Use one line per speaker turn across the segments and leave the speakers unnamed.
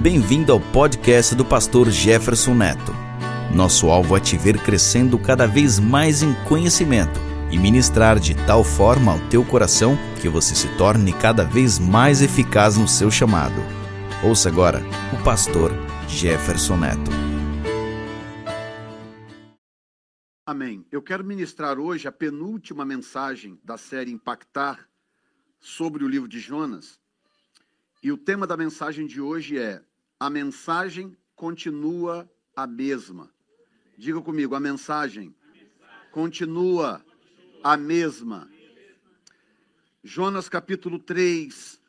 Bem-vindo ao podcast do pastor Jefferson Neto. Nosso alvo é te ver crescendo cada vez mais em conhecimento e ministrar de tal forma ao teu coração que você se torne cada vez mais eficaz no seu chamado. Ouça agora o pastor Jefferson Neto.
Amém. Eu quero ministrar hoje a penúltima mensagem da série Impactar sobre o livro de Jonas. E o tema da mensagem de hoje é: A mensagem continua a mesma. Diga comigo, a mensagem continua a mesma. Jonas capítulo 3.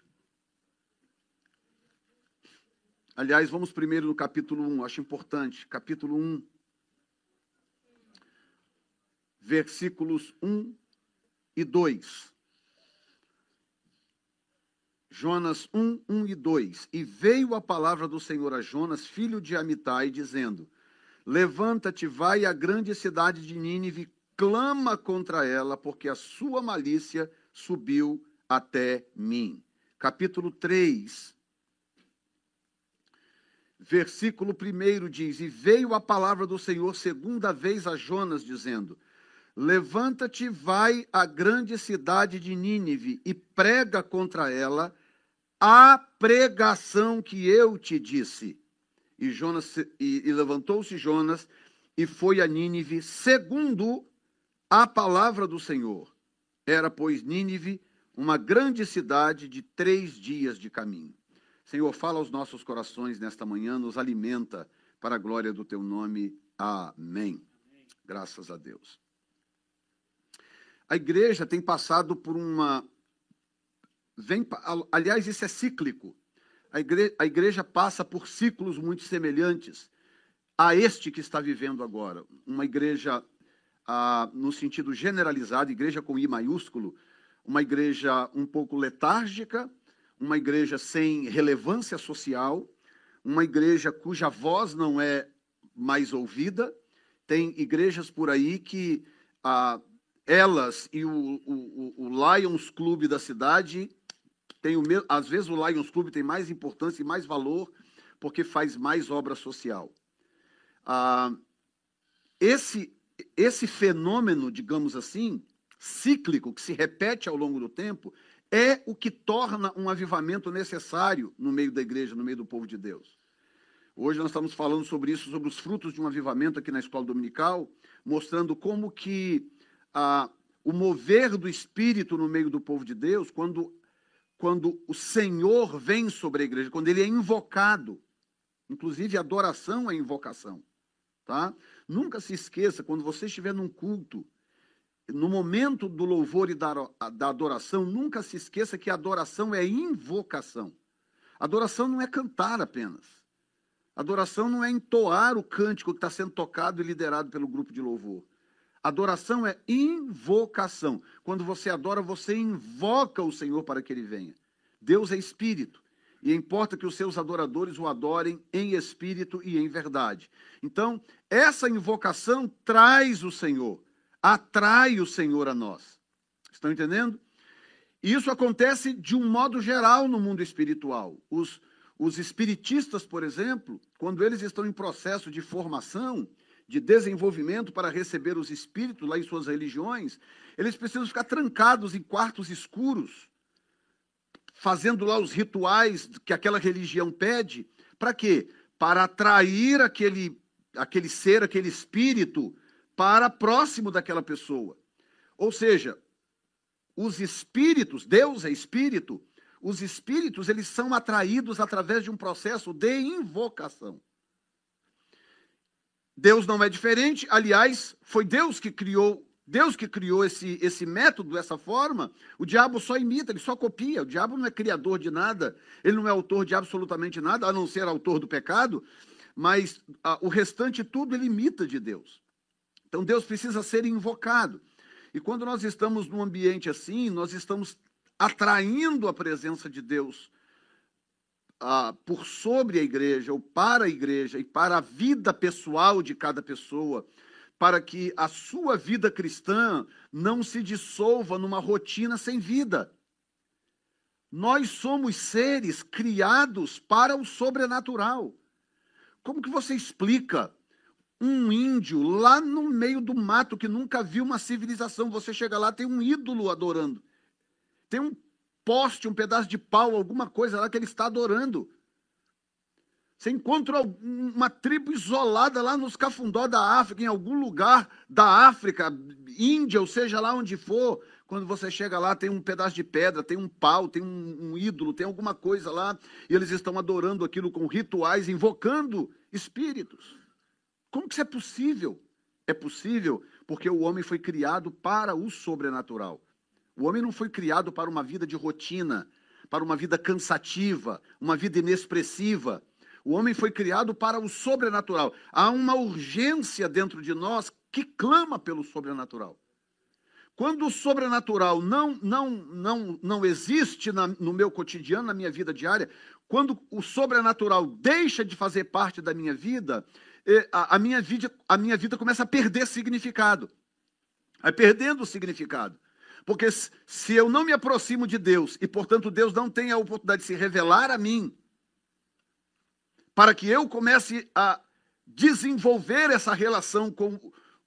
Aliás, vamos primeiro no capítulo 1, acho importante. Capítulo 1, versículos 1 e 2. Jonas 1, 1 e 2. E veio a palavra do Senhor a Jonas, filho de Amitai, dizendo: Levanta-te, vai à grande cidade de Nínive, clama contra ela, porque a sua malícia subiu até mim. Capítulo 3, versículo 1 diz: E veio a palavra do Senhor segunda vez a Jonas, dizendo: Levanta-te, vai à grande cidade de Nínive e prega contra ela a pregação que eu te disse. E, Jonas, e, e levantou-se Jonas e foi a Nínive, segundo a palavra do Senhor. Era, pois, Nínive uma grande cidade de três dias de caminho. Senhor, fala aos nossos corações nesta manhã, nos alimenta para a glória do teu nome. Amém. Graças a Deus. A igreja tem passado por uma vem, aliás, isso é cíclico. A igreja, a igreja passa por ciclos muito semelhantes a este que está vivendo agora. Uma igreja, ah, no sentido generalizado, igreja com I maiúsculo, uma igreja um pouco letárgica, uma igreja sem relevância social, uma igreja cuja voz não é mais ouvida. Tem igrejas por aí que ah, elas e o, o, o Lions Clube da cidade tem o mesmo, às vezes o Lions Club tem mais importância e mais valor porque faz mais obra social. Ah, esse, esse fenômeno, digamos assim, cíclico, que se repete ao longo do tempo, é o que torna um avivamento necessário no meio da igreja, no meio do povo de Deus. Hoje nós estamos falando sobre isso, sobre os frutos de um avivamento aqui na escola dominical, mostrando como que o mover do Espírito no meio do povo de Deus, quando quando o Senhor vem sobre a igreja, quando ele é invocado. Inclusive, adoração é invocação. Tá? Nunca se esqueça, quando você estiver num culto, no momento do louvor e da, da adoração, nunca se esqueça que adoração é invocação. Adoração não é cantar apenas. Adoração não é entoar o cântico que está sendo tocado e liderado pelo grupo de louvor. Adoração é invocação. Quando você adora, você invoca o Senhor para que ele venha. Deus é espírito. E importa que os seus adoradores o adorem em espírito e em verdade. Então, essa invocação traz o Senhor, atrai o Senhor a nós. Estão entendendo? Isso acontece de um modo geral no mundo espiritual. Os, os espiritistas, por exemplo, quando eles estão em processo de formação, de desenvolvimento para receber os espíritos lá em suas religiões, eles precisam ficar trancados em quartos escuros, fazendo lá os rituais que aquela religião pede. Para quê? Para atrair aquele, aquele ser, aquele espírito para próximo daquela pessoa. Ou seja, os espíritos, Deus é espírito, os espíritos eles são atraídos através de um processo de invocação. Deus não é diferente, aliás, foi Deus que criou, Deus que criou esse, esse método dessa forma. O diabo só imita, ele só copia. O diabo não é criador de nada, ele não é autor de absolutamente nada, a não ser autor do pecado, mas a, o restante tudo ele imita de Deus. Então Deus precisa ser invocado. E quando nós estamos num ambiente assim, nós estamos atraindo a presença de Deus ah, por sobre a igreja, ou para a igreja, e para a vida pessoal de cada pessoa, para que a sua vida cristã não se dissolva numa rotina sem vida. Nós somos seres criados para o sobrenatural. Como que você explica um índio lá no meio do mato que nunca viu uma civilização? Você chega lá, tem um ídolo adorando. Tem um poste, um pedaço de pau, alguma coisa lá que ele está adorando. Você encontra uma tribo isolada lá nos cafundó da África, em algum lugar da África, Índia, ou seja lá onde for. Quando você chega lá, tem um pedaço de pedra, tem um pau, tem um, um ídolo, tem alguma coisa lá, e eles estão adorando aquilo com rituais, invocando espíritos. Como que isso é possível? É possível porque o homem foi criado para o sobrenatural. O homem não foi criado para uma vida de rotina, para uma vida cansativa, uma vida inexpressiva. O homem foi criado para o sobrenatural. Há uma urgência dentro de nós que clama pelo sobrenatural. Quando o sobrenatural não não não não existe na, no meu cotidiano, na minha vida diária, quando o sobrenatural deixa de fazer parte da minha vida, a, a minha vida a minha vida começa a perder significado. Vai perdendo o significado. Porque se eu não me aproximo de Deus e, portanto, Deus não tem a oportunidade de se revelar a mim, para que eu comece a desenvolver essa relação com,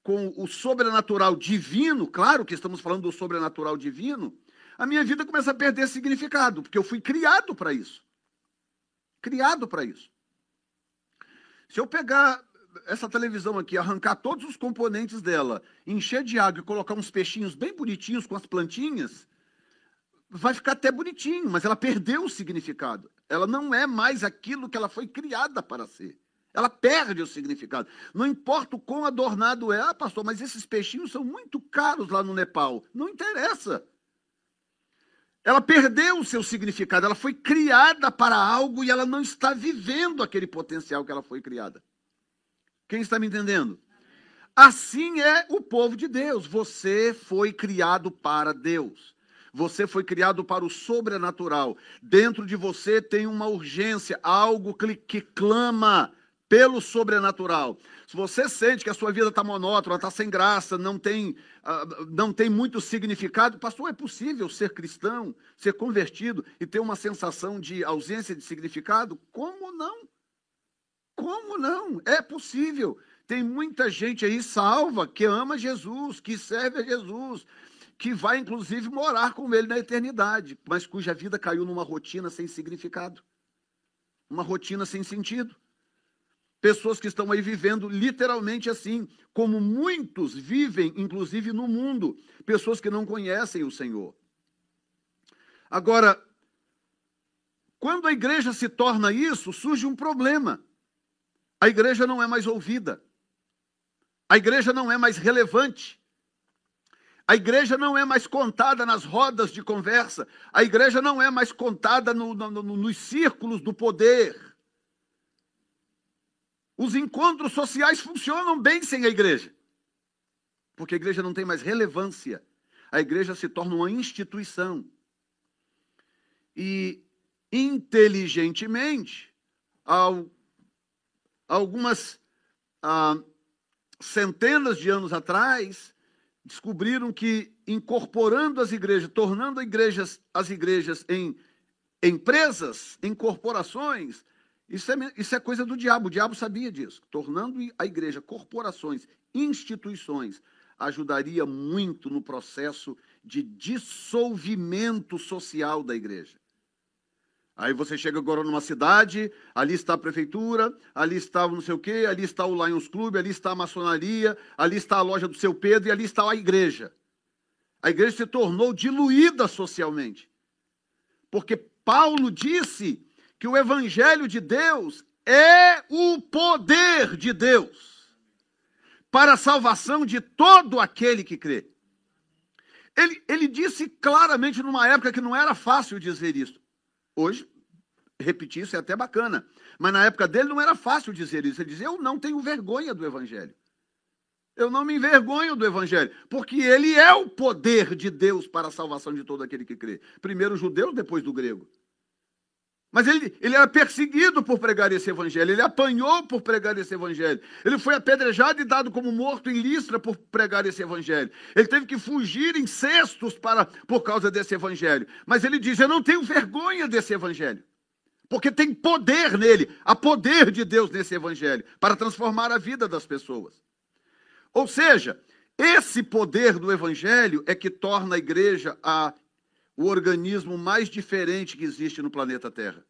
com o sobrenatural divino, claro que estamos falando do sobrenatural divino, a minha vida começa a perder significado, porque eu fui criado para isso. Criado para isso. Se eu pegar essa televisão aqui, arrancar todos os componentes dela, encher de água e colocar uns peixinhos bem bonitinhos com as plantinhas, vai ficar até bonitinho, mas ela perdeu o significado. Ela não é mais aquilo que ela foi criada para ser. Ela perde o significado. Não importa o quão adornado é, ah, pastor, mas esses peixinhos são muito caros lá no Nepal. Não interessa. Ela perdeu o seu significado. Ela foi criada para algo e ela não está vivendo aquele potencial que ela foi criada. Quem está me entendendo? Assim é o povo de Deus. Você foi criado para Deus. Você foi criado para o sobrenatural. Dentro de você tem uma urgência, algo que, clama pelo sobrenatural. Se você sente que a sua vida está monótona, está sem graça, não tem, uh, não tem muito significado, pastor, é possível ser cristão, ser convertido e ter uma sensação de ausência de significado? Como não? Como não? É possível. Tem muita gente aí salva que ama Jesus, que serve a Jesus, que vai inclusive morar com ele na eternidade, mas cuja vida caiu numa rotina sem significado, uma rotina sem sentido. Pessoas que estão aí vivendo literalmente assim, como muitos vivem, inclusive no mundo, pessoas que não conhecem o Senhor. Agora, quando a igreja se torna isso, surge um problema. A igreja não é mais ouvida. A igreja não é mais relevante. A igreja não é mais contada nas rodas de conversa. A igreja não é mais contada no, no, no, nos círculos do poder. Os encontros sociais funcionam bem sem a igreja. Porque a igreja não tem mais relevância. A igreja se torna uma instituição. E inteligentemente, ao algumas ah, centenas de anos atrás, descobriram que incorporando as igrejas, tornando as igrejas, as igrejas em empresas, em corporações, isso é, isso é coisa do diabo, o diabo sabia disso. Tornando a igreja corporações, instituições, ajudaria muito no processo de dissolvimento social da igreja. Aí você chega agora numa cidade, ali está a prefeitura, ali está não sei o quê, ali está o Lions Club, ali está a maçonaria, ali está a loja do seu Pedro e ali está a igreja. A igreja se tornou diluída socialmente. Porque Paulo disse que o evangelho de Deus é o poder de Deus para a salvação de todo aquele que crê. Ele, ele disse claramente numa época que não era fácil dizer isso. Hoje, repetir isso é até bacana. Mas na época dele não era fácil dizer isso. Ele dizia: Eu não tenho vergonha do Evangelho. Eu não me envergonho do Evangelho, porque ele é o poder de Deus para a salvação de todo aquele que crê. Primeiro o judeu, depois do grego. Mas ele, ele era perseguido por pregar esse evangelho, ele apanhou por pregar esse evangelho, ele foi apedrejado e dado como morto em Listra por pregar esse evangelho. Ele teve que fugir em cestos para, por causa desse evangelho. Mas ele diz: Eu não tenho vergonha desse evangelho, porque tem poder nele, há poder de Deus nesse evangelho para transformar a vida das pessoas. Ou seja, esse poder do evangelho é que torna a igreja a o organismo mais diferente que existe no planeta Terra.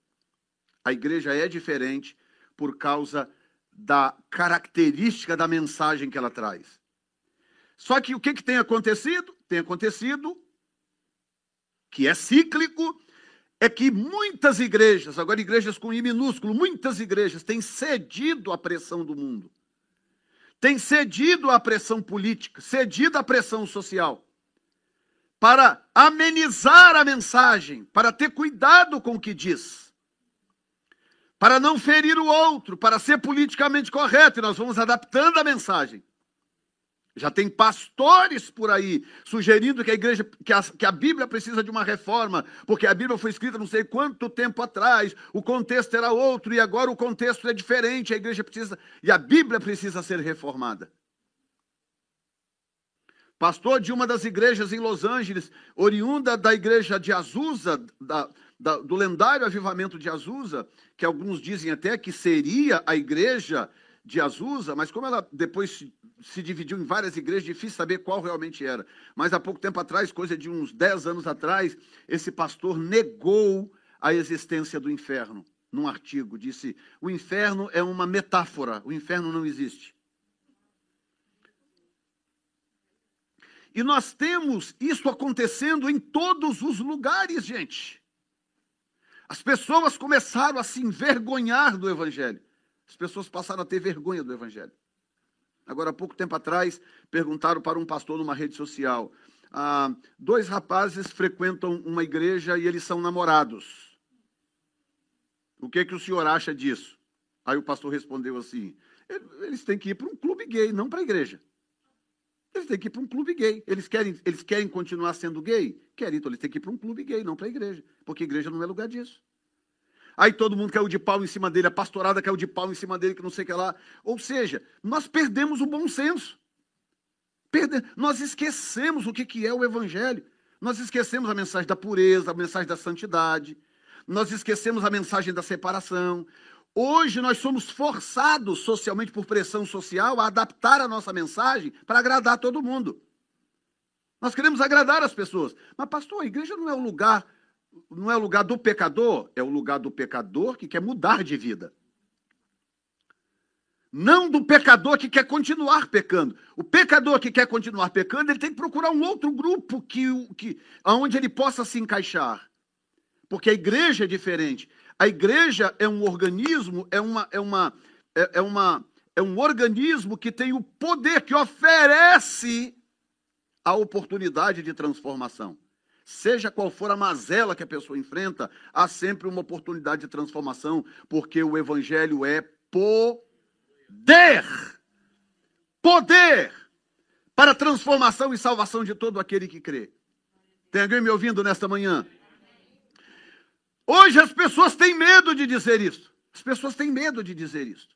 A igreja é diferente por causa da característica da mensagem que ela traz. Só que o que, que tem acontecido? Tem acontecido que é cíclico, é que muitas igrejas, agora igrejas com I minúsculo, muitas igrejas têm cedido à pressão do mundo, têm cedido à pressão política, cedido à pressão social para amenizar a mensagem, para ter cuidado com o que diz, para não ferir o outro, para ser politicamente correto, e nós vamos adaptando a mensagem. Já tem pastores por aí sugerindo que a igreja, que a, que a Bíblia precisa de uma reforma, porque a Bíblia foi escrita não sei quanto tempo atrás, o contexto era outro e agora o contexto é diferente, a igreja precisa, e a Bíblia precisa ser reformada pastor de uma das igrejas em Los Angeles, oriunda da igreja de Azusa, da, da, do lendário avivamento de Azusa, que alguns dizem até que seria a igreja de Azusa, mas como ela depois se, se dividiu em várias igrejas, difícil saber qual realmente era. Mas há pouco tempo atrás, coisa de uns 10 anos atrás, esse pastor negou a existência do inferno num artigo. Disse: o inferno é uma metáfora, o inferno não existe. E nós temos isso acontecendo em todos os lugares, gente. As pessoas começaram a se envergonhar do Evangelho. As pessoas passaram a ter vergonha do Evangelho. Agora, há pouco tempo atrás, perguntaram para um pastor numa rede social: ah, dois rapazes frequentam uma igreja e eles são namorados. O que, que o senhor acha disso? Aí o pastor respondeu assim: eles têm que ir para um clube gay, não para a igreja. Eles têm que ir para um clube gay. Eles querem, eles querem continuar sendo gay? Querem, então eles têm que ir para um clube gay, não para a igreja. Porque a igreja não é lugar disso. Aí todo mundo caiu de pau em cima dele, a pastorada caiu de pau em cima dele, que não sei o que lá. Ou seja, nós perdemos o bom senso. Perde... Nós esquecemos o que, que é o evangelho. Nós esquecemos a mensagem da pureza, a mensagem da santidade. Nós esquecemos a mensagem da separação. Hoje nós somos forçados socialmente por pressão social a adaptar a nossa mensagem para agradar todo mundo. Nós queremos agradar as pessoas. Mas pastor, a igreja não é o lugar não é o lugar do pecador, é o lugar do pecador que quer mudar de vida. Não do pecador que quer continuar pecando. O pecador que quer continuar pecando, ele tem que procurar um outro grupo que, que onde ele possa se encaixar. Porque a igreja é diferente. A igreja é um organismo, é uma, é uma, é, é uma, é um organismo que tem o poder, que oferece a oportunidade de transformação. Seja qual for a mazela que a pessoa enfrenta, há sempre uma oportunidade de transformação, porque o evangelho é poder. Poder para transformação e salvação de todo aquele que crê. Tem alguém me ouvindo nesta manhã? Hoje as pessoas têm medo de dizer isso. As pessoas têm medo de dizer isso.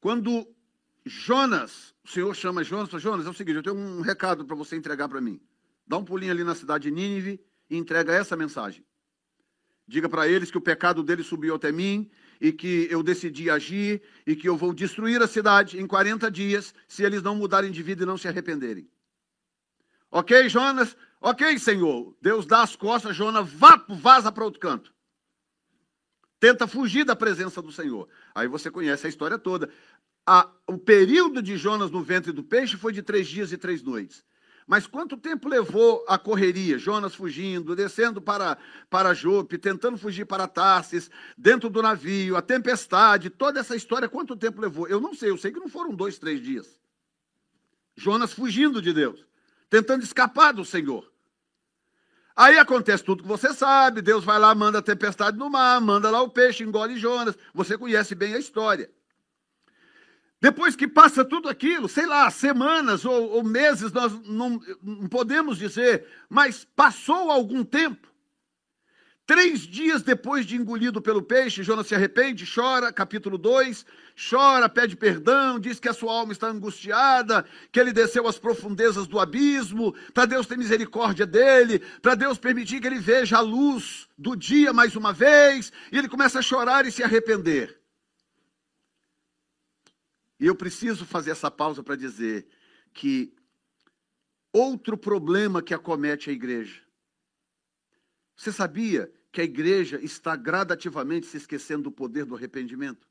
Quando Jonas, o Senhor chama Jonas, Jonas, é o seguinte, eu tenho um recado para você entregar para mim. Dá um pulinho ali na cidade de Nínive e entrega essa mensagem. Diga para eles que o pecado deles subiu até mim e que eu decidi agir e que eu vou destruir a cidade em 40 dias se eles não mudarem de vida e não se arrependerem. Ok, Jonas? Ok, Senhor. Deus dá as costas, Jonas vá, vaza para outro canto. Tenta fugir da presença do Senhor. Aí você conhece a história toda. A, o período de Jonas no ventre do peixe foi de três dias e três noites. Mas quanto tempo levou a correria? Jonas fugindo, descendo para, para Jope, tentando fugir para Tarsis, dentro do navio, a tempestade, toda essa história, quanto tempo levou? Eu não sei, eu sei que não foram dois, três dias. Jonas fugindo de Deus tentando escapar do Senhor. Aí acontece tudo que você sabe, Deus vai lá, manda a tempestade no mar, manda lá o peixe, engole Jonas. Você conhece bem a história. Depois que passa tudo aquilo, sei lá, semanas ou, ou meses, nós não, não podemos dizer, mas passou algum tempo. Três dias depois de engolido pelo peixe, Jonas se arrepende, chora, capítulo 2, chora, pede perdão, diz que a sua alma está angustiada, que ele desceu às profundezas do abismo, para Deus ter misericórdia dele, para Deus permitir que ele veja a luz do dia mais uma vez, e ele começa a chorar e se arrepender. E eu preciso fazer essa pausa para dizer que outro problema que acomete a igreja. Você sabia que a igreja está gradativamente se esquecendo do poder do arrependimento.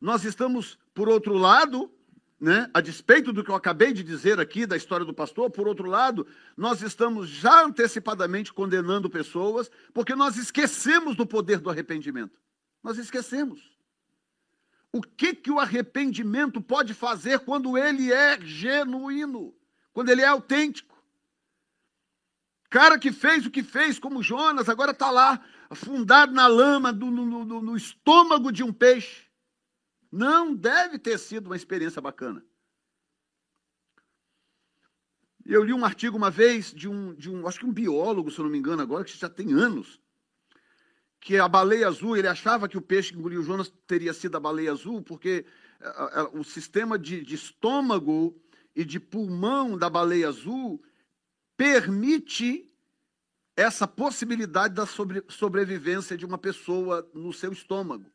Nós estamos, por outro lado, né, a despeito do que eu acabei de dizer aqui da história do pastor, por outro lado, nós estamos já antecipadamente condenando pessoas, porque nós esquecemos do poder do arrependimento. Nós esquecemos. O que, que o arrependimento pode fazer quando ele é genuíno, quando ele é autêntico? Cara que fez o que fez, como Jonas, agora está lá, afundado na lama, do, no, no, no estômago de um peixe. Não deve ter sido uma experiência bacana. Eu li um artigo uma vez de um, de um, acho que um biólogo, se eu não me engano agora, que já tem anos, que a baleia azul, ele achava que o peixe que engoliu Jonas teria sido a baleia azul, porque a, a, o sistema de, de estômago e de pulmão da baleia azul permite essa possibilidade da sobre, sobrevivência de uma pessoa no seu estômago.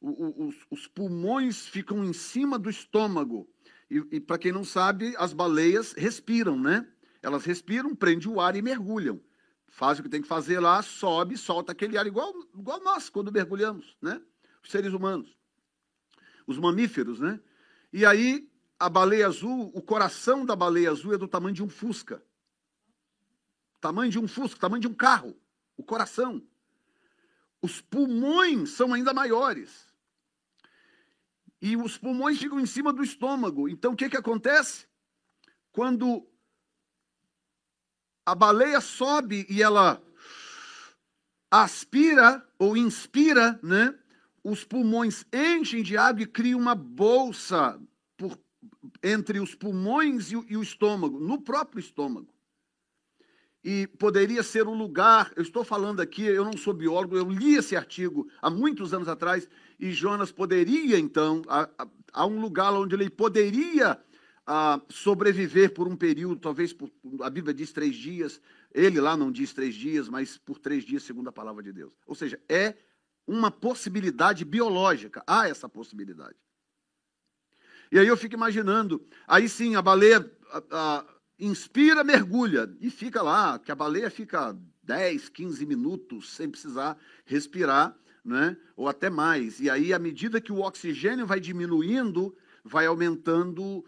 Os, os, pulmões ficam em cima do estômago. E, e para quem não sabe, as baleias respiram, né? Elas respiram, prendem o ar e mergulham. Faz o que tem que fazer lá, sobe, solta aquele ar, igual, igual nós, quando mergulhamos, né? Os seres humanos. Os mamíferos, né? E aí, a baleia azul, o coração da baleia azul é do tamanho de um fusca tamanho de um Fusca, tamanho de um carro, o coração. Os pulmões são ainda maiores. E os pulmões ficam em cima do estômago. Então o que, que acontece? Quando a baleia sobe e ela aspira ou inspira, né? Os pulmões enchem de água e cria uma bolsa por, entre os pulmões e e o estômago, no próprio estômago e poderia ser um lugar. Eu estou falando aqui, eu não sou biólogo, eu li esse artigo há muitos anos atrás, e Jonas poderia, então, a, um lugar onde ele poderia a, sobreviver por um período, talvez por, a Bíblia diz três dias, ele lá não diz três dias, mas por três dias, segundo a palavra de Deus. Ou seja, é uma possibilidade biológica, há essa possibilidade. E aí eu fico imaginando, aí sim, a baleia. A, inspira, mergulha e fica lá, que a baleia fica 10, 15 minutos sem precisar respirar, né? ou até mais. E aí, à medida que o oxigênio vai diminuindo, vai aumentando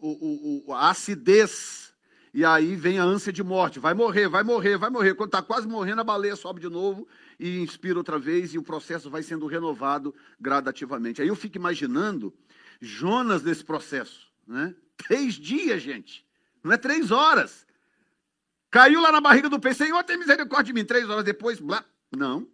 o, o, a acidez. E aí vem a ânsia de morte. Vai morrer, vai morrer, vai morrer. Quando está quase morrendo, a baleia sobe de novo e inspira outra vez, e o processo vai sendo renovado gradativamente. Aí eu fico imaginando Jonas nesse processo. Né? Três dias, gente. Não é três horas. Caiu lá na barriga do peixe, Senhor, tem misericórdia de mim. Três horas depois, blá. Não.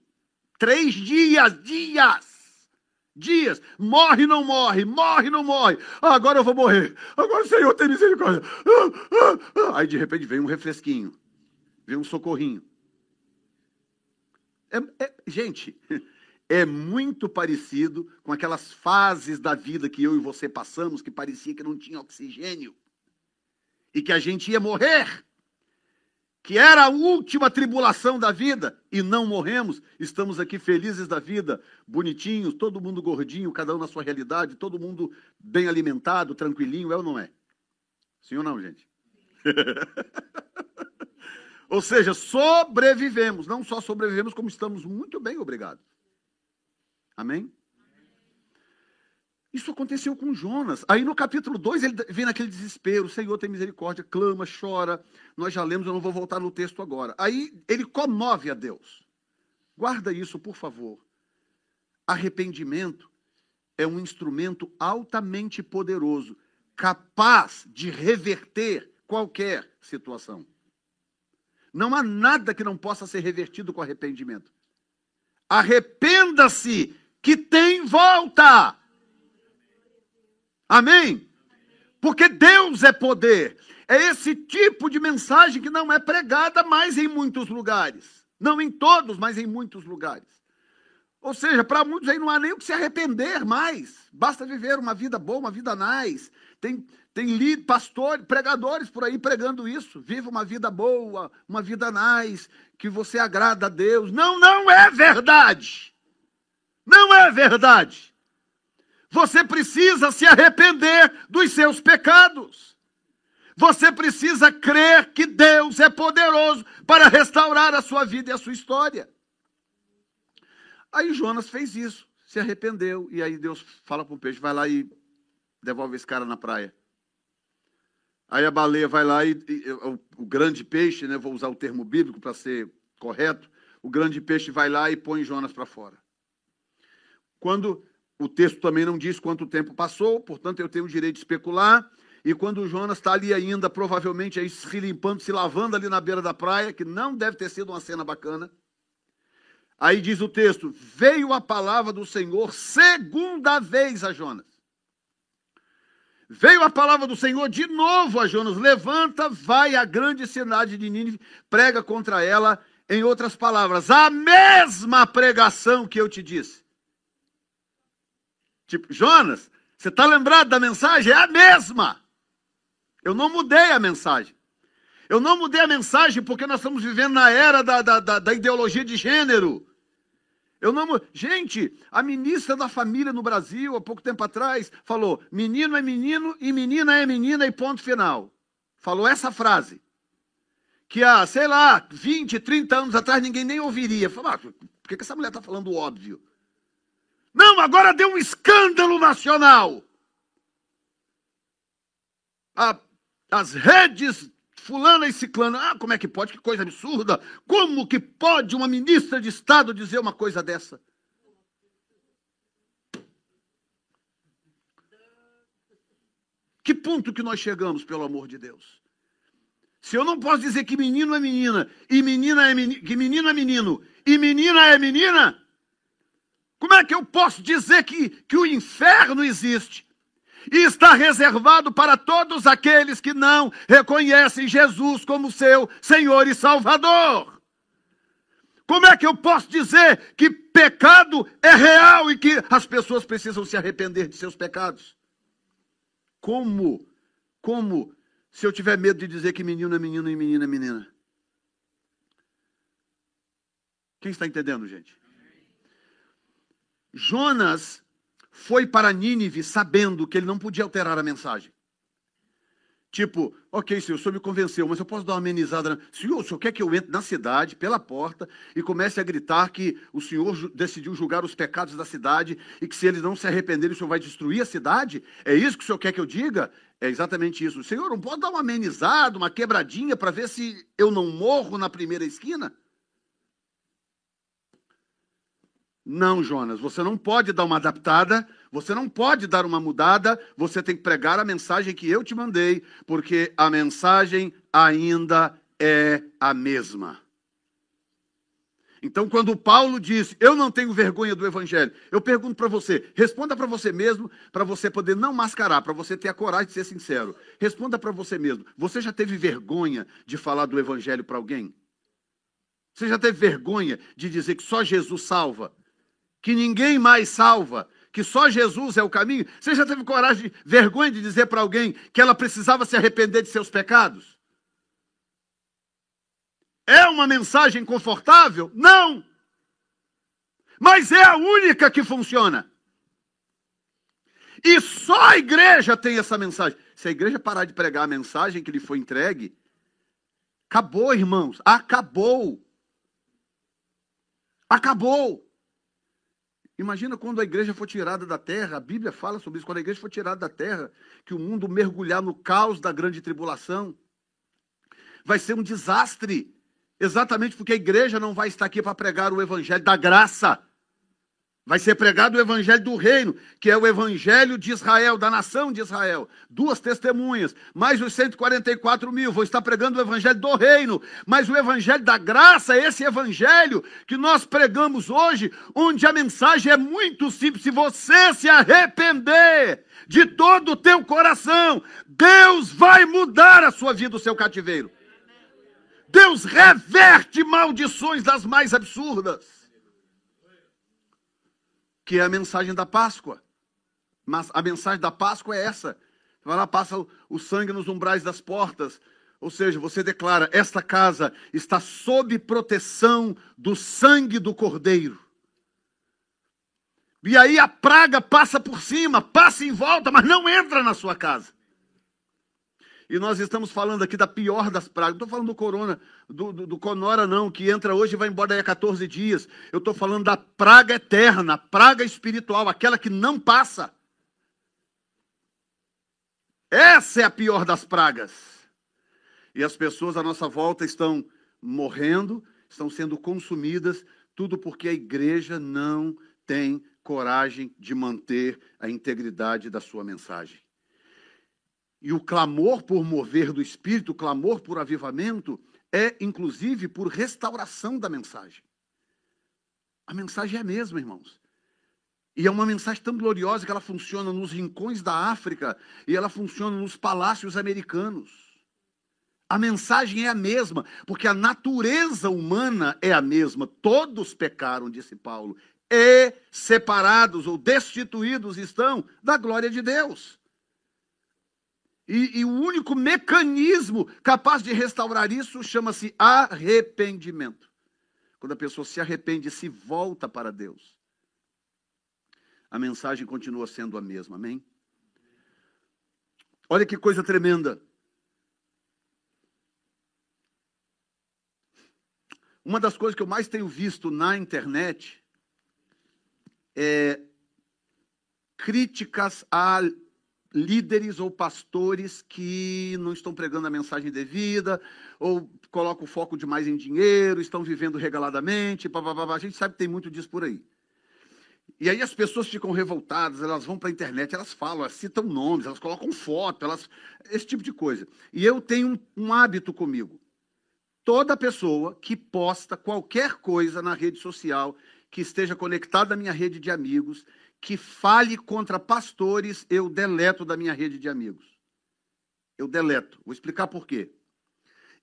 Três dias, dias. Dias. Morre, não morre, morre, não morre. Ah, agora eu vou morrer. Agora o Senhor tem misericórdia. Ah, ah. Aí de repente vem um refresquinho. Vem um socorrinho. É, é, gente, é muito parecido com aquelas fases da vida que eu e você passamos que parecia que não tinha oxigênio e que a gente ia morrer, que era a última tribulação da vida, e não morremos, estamos aqui felizes da vida, bonitinhos, todo mundo gordinho, cada um na sua realidade, todo mundo bem alimentado, tranquilinho, é ou não é? Sim ou não, gente? ou seja, sobrevivemos, não só sobrevivemos, como estamos muito bem, obrigado. Amém? Isso aconteceu com Jonas. Aí no capítulo 2 ele vem naquele desespero: Senhor tem misericórdia, clama, chora. Nós já lemos, eu não vou voltar no texto agora. Aí ele comove a Deus. Guarda isso, por favor. Arrependimento é um instrumento altamente poderoso, capaz de reverter qualquer situação. Não há nada que não possa ser revertido com arrependimento. Arrependa-se, que tem volta. Amém? Porque Deus é poder. É esse tipo de mensagem que não é pregada mais em muitos lugares. Não em todos, mas em muitos lugares. Ou seja, para muitos aí não há nem o que se arrepender mais. Basta viver uma vida boa, uma vida nice. Tem, tem pastores, pregadores por aí pregando isso. Viva uma vida boa, uma vida nice, que você agrada a Deus. Não, não é verdade. Não é verdade. Você precisa se arrepender dos seus pecados. Você precisa crer que Deus é poderoso para restaurar a sua vida e a sua história. Aí Jonas fez isso, se arrependeu, e aí Deus fala para o peixe: vai lá e devolve esse cara na praia. Aí a baleia vai lá e, e o, o, grande peixe, né, vou usar o termo bíblico para ser correto, o grande peixe vai lá e põe Jonas para fora. Quando o texto também não diz quanto tempo passou, portanto eu tenho o direito de especular. E quando o Jonas está ali ainda, provavelmente aí se limpando, se lavando ali na beira da praia, que não deve ter sido uma cena bacana. Aí diz o texto: Veio a palavra do Senhor segunda vez a Jonas. Veio a palavra do Senhor de novo a Jonas: Levanta, vai à grande cidade de Nínive, prega contra ela. Em outras palavras, a mesma pregação que eu te disse. Tipo, Jonas, você está lembrado da mensagem? É a mesma. Eu não mudei a mensagem. Eu não mudei a mensagem porque nós estamos vivendo na era da, da, da, da ideologia de gênero. Eu não. Gente, a ministra da família no Brasil, há pouco tempo atrás, falou: menino é menino e menina é menina e ponto final. Falou essa frase. Que há, sei lá, 20, 30 anos atrás ninguém nem ouviria. Falou, ah, por que essa mulher está falando óbvio? Não, agora deu um escândalo nacional. A, as redes fulana e ciclana. Ah, como é que pode? Que coisa absurda. Como que pode uma ministra de Estado dizer uma coisa dessa? Que ponto que nós chegamos, pelo amor de Deus? Se eu não posso dizer que menino é menina, e menina é menino, que menino é menino, e menina é menina, como é que eu posso dizer que, que o inferno existe? E está reservado para todos aqueles que não reconhecem Jesus como seu Senhor e Salvador. Como é que eu posso dizer que pecado é real e que as pessoas precisam se arrepender de seus pecados? Como? Como? Se eu tiver medo de dizer que menino é menino e menina é menina. Quem está entendendo, gente? Jonas foi para Nínive sabendo que ele não podia alterar a mensagem. Tipo, ok, senhor, o senhor me convenceu, mas eu posso dar uma amenizada. Senhor, o senhor quer que eu entre na cidade, pela porta, e comece a gritar que o senhor decidiu julgar os pecados da cidade e que se eles não se arrependerem, o senhor vai destruir a cidade? É isso que o senhor quer que eu diga? É exatamente isso. Senhor, não pode dar uma amenizada, uma quebradinha para ver se eu não morro na primeira esquina? Não, Jonas, você não pode dar uma adaptada, você não pode dar uma mudada, você tem que pregar a mensagem que eu te mandei, porque a mensagem ainda é a mesma. Então, quando Paulo diz, eu não tenho vergonha do evangelho, eu pergunto para você, responda para você mesmo, para você poder não mascarar, para você ter a coragem de ser sincero. Responda para você mesmo, você já teve vergonha de falar do evangelho para alguém? Você já teve vergonha de dizer que só Jesus salva? Que ninguém mais salva, que só Jesus é o caminho, você já teve coragem, vergonha de dizer para alguém que ela precisava se arrepender de seus pecados? É uma mensagem confortável? Não! Mas é a única que funciona. E só a igreja tem essa mensagem. Se a igreja parar de pregar a mensagem que lhe foi entregue, acabou, irmãos, acabou. Acabou. Imagina quando a igreja for tirada da terra, a Bíblia fala sobre isso, quando a igreja for tirada da terra, que o mundo mergulhar no caos da grande tribulação. Vai ser um desastre, exatamente porque a igreja não vai estar aqui para pregar o evangelho da graça. Vai ser pregado o evangelho do reino, que é o evangelho de Israel, da nação de Israel. Duas testemunhas, mais os 144 mil. Vou estar pregando o evangelho do reino, mas o evangelho da graça, esse evangelho que nós pregamos hoje, onde a mensagem é muito simples. Se você se arrepender de todo o teu coração, Deus vai mudar a sua vida, o seu cativeiro. Deus reverte maldições das mais absurdas. Que é a mensagem da Páscoa. Mas a mensagem da Páscoa é essa. Vai lá, passa o sangue nos umbrais das portas. Ou seja, você declara: esta casa está sob proteção do sangue do Cordeiro. E aí a praga passa por cima, passa em volta, mas não entra na sua casa. E nós estamos falando aqui da pior das pragas. Não estou falando do corona, do, do, do, conora, não, que entra hoje e vai embora daí a 14 dias. Eu estou falando da praga eterna, praga espiritual, aquela que não passa. Essa é a pior das pragas. E as pessoas à nossa volta estão morrendo, estão sendo consumidas, tudo porque a igreja não tem coragem de manter a integridade da sua mensagem. E o clamor por mover do Espírito, o clamor por avivamento, é inclusive por restauração da mensagem. A mensagem é a mesma, irmãos. E é uma mensagem tão gloriosa que ela funciona nos rincões da África e ela funciona nos palácios americanos. A mensagem é a mesma, porque a natureza humana é a mesma. Todos pecaram, disse Paulo, e separados ou destituídos estão da glória de Deus. E, e o único mecanismo capaz de restaurar isso chama-se arrependimento. Quando a pessoa se arrepende e se volta para Deus. A mensagem continua sendo a mesma, amém? Olha que coisa tremenda. Uma das coisas que eu mais tenho visto na internet é críticas a líderes ou pastores que não estão pregando a mensagem devida, ou colocam o foco demais em dinheiro, estão vivendo regaladamente, blá, blá, blá. a gente sabe que tem muito disso por aí. E aí as pessoas ficam revoltadas, elas vão para a internet, elas falam, elas citam nomes, elas colocam foto, elas, esse tipo de coisa. E eu tenho um, um hábito comigo. Toda pessoa que posta qualquer coisa na rede social, que esteja conectada à minha rede de amigos, que fale contra pastores, eu deleto da minha rede de amigos. Eu deleto. Vou explicar por quê.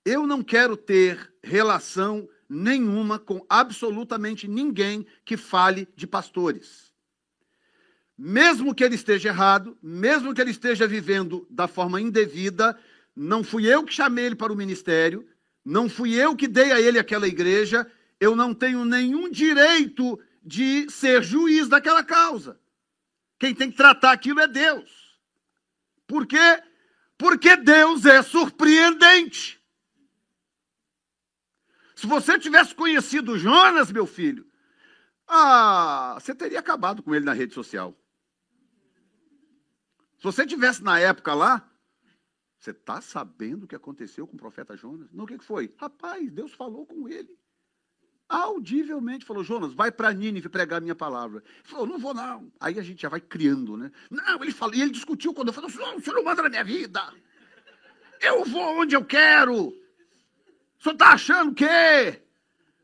Eu não quero ter relação nenhuma com absolutamente ninguém que fale de pastores. Mesmo que ele esteja errado, mesmo que ele esteja vivendo da forma indevida, não fui eu que chamei ele para o ministério, não fui eu que dei a ele aquela igreja, eu não tenho nenhum direito de ser juiz daquela causa. Quem tem que tratar aquilo é Deus. Por quê? Porque Deus é surpreendente. Se você tivesse conhecido Jonas, meu filho, ah, você teria acabado com ele na rede social. Se você tivesse na época lá, você está sabendo o que aconteceu com o profeta Jonas? Não, o que foi? Rapaz, Deus falou com ele audivelmente falou: Jonas, vai para Nínive pregar a minha palavra. Ele falou: não vou não. Aí a gente já vai criando, né? Não, ele falou, e ele discutiu quando eu falei: o senhor não manda na minha vida. Eu vou onde eu quero. O senhor está achando que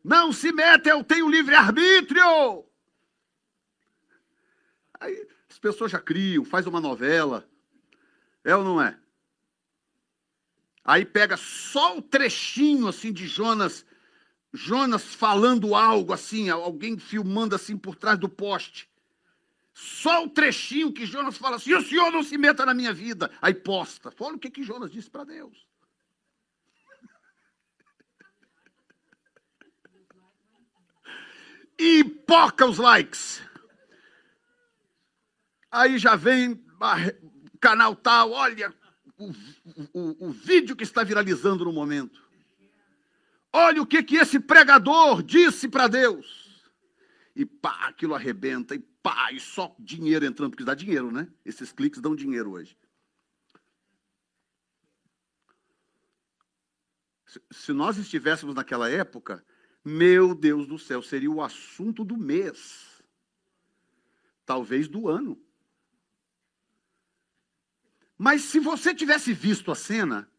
não se mete, eu tenho livre-arbítrio. Aí as pessoas já criam, faz uma novela. É ou não é? Aí pega só o trechinho assim de Jonas Jonas falando algo assim, alguém filmando assim por trás do poste. Só o trechinho que Jonas fala assim: o senhor não se meta na minha vida. Aí posta. Olha o que, que Jonas disse para Deus. E poca os likes. Aí já vem canal tal, olha o, o, o vídeo que está viralizando no momento. Olha o que, que esse pregador disse para Deus. E pá, aquilo arrebenta, e pá, e só dinheiro entrando, porque dá dinheiro, né? Esses cliques dão dinheiro hoje. Se nós estivéssemos naquela época, meu Deus do céu, seria o assunto do mês. Talvez do ano. Mas se você tivesse visto a cena,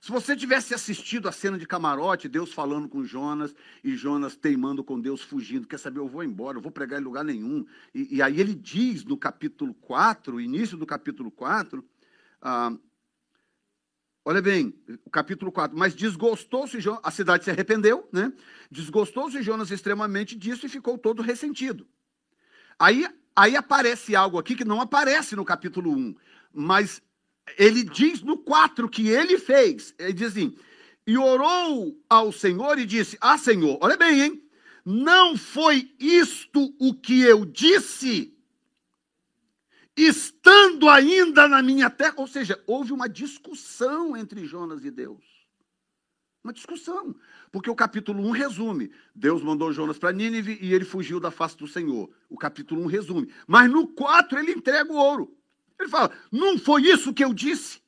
se você tivesse assistido a cena de camarote, Deus falando com Jonas e Jonas teimando com Deus, fugindo, quer saber, eu vou embora, eu vou pregar em lugar nenhum. E, e aí ele diz no capítulo 4, início do capítulo 4, ah, Olha bem, o capítulo 4. Mas desgostou-se a cidade se arrependeu, né? Desgostou-se Jonas extremamente disso e ficou todo ressentido. Aí, aí aparece algo aqui que não aparece no capítulo 1, mas ele diz no 4 que ele fez. Ele diz assim: e orou ao Senhor e disse: Ah, Senhor, olha bem, hein? Não foi isto o que eu disse, estando ainda na minha terra. Ou seja, houve uma discussão entre Jonas e Deus. Uma discussão. Porque o capítulo 1 resume: Deus mandou Jonas para Nínive e ele fugiu da face do Senhor. O capítulo 1 resume. Mas no 4 ele entrega o ouro. Ele fala: Não foi isso que eu disse?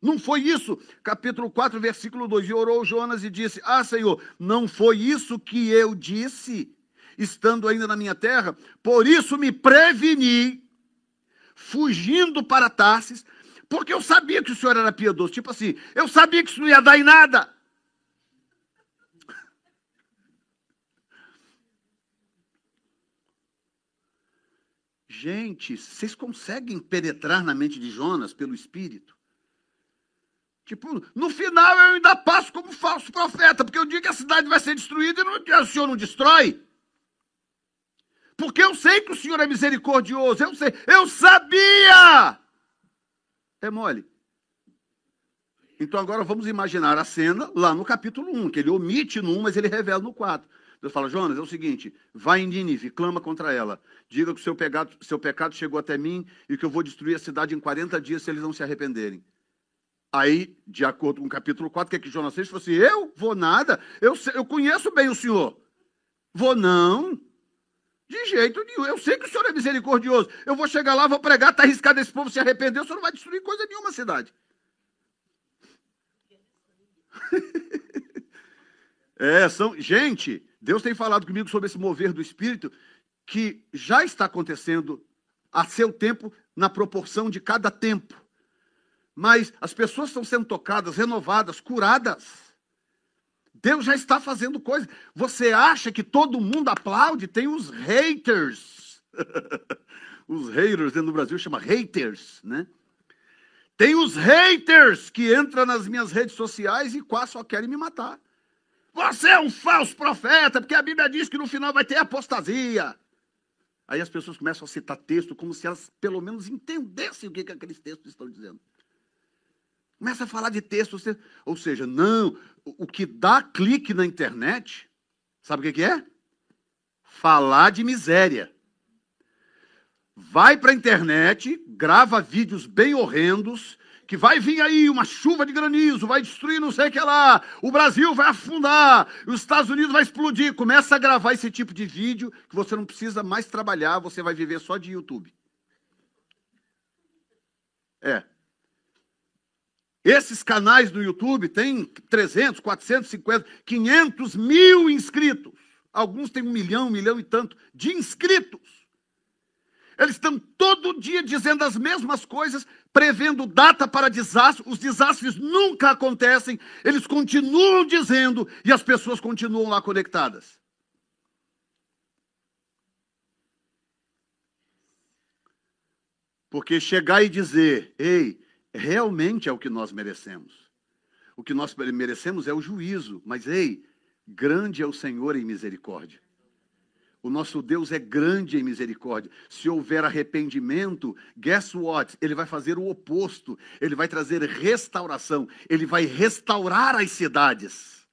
Não foi isso? Capítulo 4, versículo 2. E orou Jonas e disse: Ah, Senhor, não foi isso que eu disse, estando ainda na minha terra? Por isso me preveni, fugindo para Tarsis, porque eu sabia que o Senhor era piedoso. Tipo assim, eu sabia que isso não ia dar em nada. Gente, vocês conseguem penetrar na mente de Jonas pelo Espírito? Tipo, no final eu ainda passo como falso profeta, porque eu digo que a cidade vai ser destruída e não, o Senhor não destrói. Porque eu sei que o Senhor é misericordioso, eu sei, eu sabia! É mole. Então agora vamos imaginar a cena lá no capítulo 1, que ele omite no 1, mas ele revela no 4. Deus fala, Jonas, é o seguinte, vai em Nínive, clama contra ela. Diga que o seu pecado, seu pecado chegou até mim e que eu vou destruir a cidade em 40 dias se eles não se arrependerem. Aí, de acordo com o capítulo 4, o que é que Jonas fez? Ele falou assim: Eu vou nada, eu, eu conheço bem o senhor. Vou não. De jeito nenhum. Eu sei que o senhor é misericordioso. Eu vou chegar lá, vou pregar, está arriscado esse povo se arrepender, o senhor não vai destruir coisa nenhuma a cidade. é, são. Gente, Deus tem falado comigo sobre esse mover do Espírito que já está acontecendo a seu tempo, na proporção de cada tempo mas as pessoas estão sendo tocadas, renovadas, curadas. Deus já está fazendo coisas. Você acha que todo mundo aplaude? Tem os haters. os haters dentro do Brasil chama haters, né? Tem os haters que entram nas minhas redes sociais e quase só querem me matar. Você é um falso profeta, porque a Bíblia diz que no final vai ter apostasia. Aí as pessoas começam a citar texto como se elas pelo menos entendessem o que, que aqueles textos estão dizendo. Começa a falar de texto, ou seja, não, o que dá clique na internet, sabe o que é? Falar de miséria. Vai para a internet, grava vídeos bem horrendos, que vai vir aí uma chuva de granizo, vai destruir não sei o que lá, o Brasil vai afundar, os Estados Unidos vai explodir. Começa a gravar esse tipo de vídeo que você não precisa mais trabalhar, você vai viver só de YouTube. É. Esses canais do YouTube têm 300, 450, 500 mil inscritos. Alguns têm um milhão, um milhão e tanto de inscritos. Eles estão todo dia dizendo as mesmas coisas, prevendo data para desastre. Os desastres nunca acontecem. Eles continuam dizendo e as pessoas continuam lá conectadas. Porque chegar e dizer, ei, realmente é o que nós merecemos. O que nós merecemos é o juízo, mas ei, grande é o Senhor em misericórdia. O nosso Deus é grande em misericórdia. Se houver arrependimento, guess what? Ele vai fazer o oposto. Ele vai trazer restauração. Ele vai restaurar as cidades.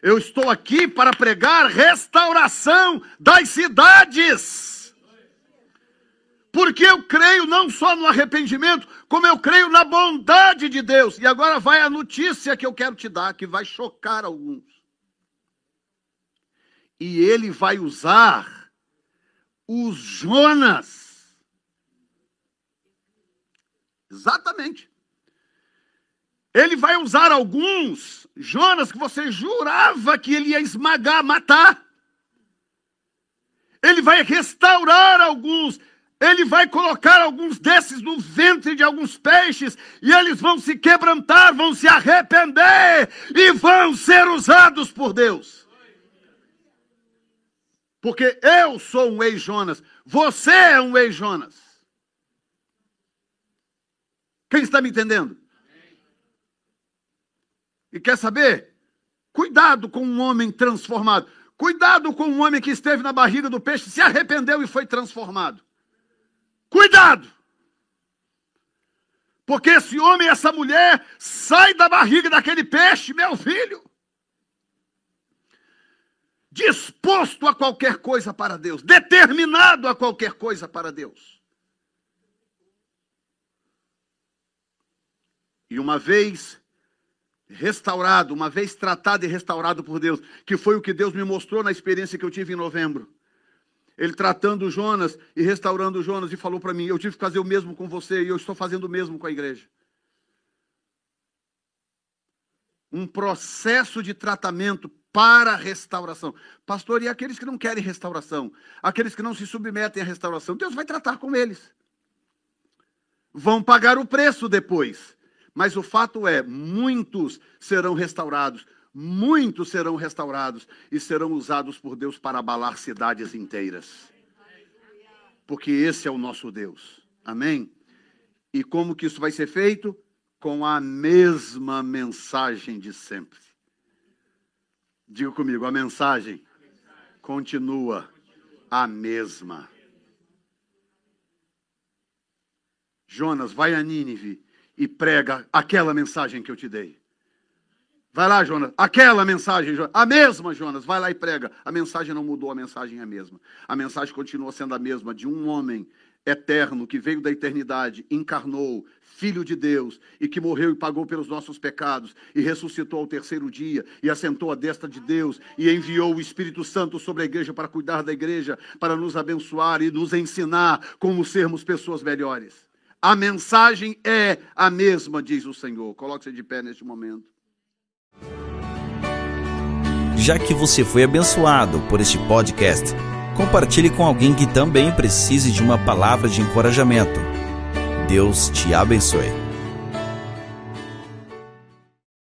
Eu estou aqui para pregar restauração das cidades. Porque eu creio não só no arrependimento, como eu creio na bondade de Deus. E agora vai a notícia que eu quero te dar, que vai chocar alguns. E ele vai usar os Jonas. Exatamente. Ele vai usar alguns Jonas que você jurava que ele ia esmagar, matar. Ele vai restaurar alguns ele vai colocar alguns desses no ventre de alguns peixes, e eles vão se quebrantar, vão se arrepender e vão ser usados por Deus. Porque eu sou um ex-Jonas, você é um ex-Jonas. Quem está me entendendo? E quer saber? Cuidado com um homem transformado. Cuidado com um homem que esteve na barriga do peixe, se arrependeu e foi transformado. Cuidado! Porque esse homem, essa mulher, sai da barriga daquele peixe, meu filho. Disposto a qualquer coisa para Deus, determinado a qualquer coisa para Deus. E uma vez restaurado, uma vez tratado e restaurado por Deus, que foi o que Deus me mostrou na experiência que eu tive em novembro. Ele tratando Jonas e restaurando Jonas e falou para mim: Eu tive que fazer o mesmo com você e eu estou fazendo o mesmo com a igreja. Um processo de tratamento para restauração. Pastor, e aqueles que não querem restauração? Aqueles que não se submetem à restauração? Deus vai tratar com eles. Vão pagar o preço depois. Mas o fato é, muitos serão restaurados, muitos serão restaurados e serão usados por Deus para abalar cidades inteiras. Porque esse é o nosso Deus. Amém? E como que isso vai ser feito? Com a mesma mensagem de sempre. Diga comigo, a mensagem continua a mesma. Jonas, vai a Nínive e prega aquela mensagem que eu te dei. Vai lá, Jonas. Aquela mensagem, a mesma, Jonas. Vai lá e prega. A mensagem não mudou, a mensagem é a mesma. A mensagem continua sendo a mesma de um homem eterno que veio da eternidade, encarnou, filho de Deus, e que morreu e pagou pelos nossos pecados, e ressuscitou ao terceiro dia, e assentou à destra de Deus, e enviou o Espírito Santo sobre a igreja para cuidar da igreja, para nos abençoar e nos ensinar como sermos pessoas melhores. A mensagem é a mesma, diz o Senhor. Coloque-se de pé neste momento.
Já que você foi abençoado por este podcast, compartilhe com alguém que também precise de uma palavra de encorajamento. Deus te abençoe.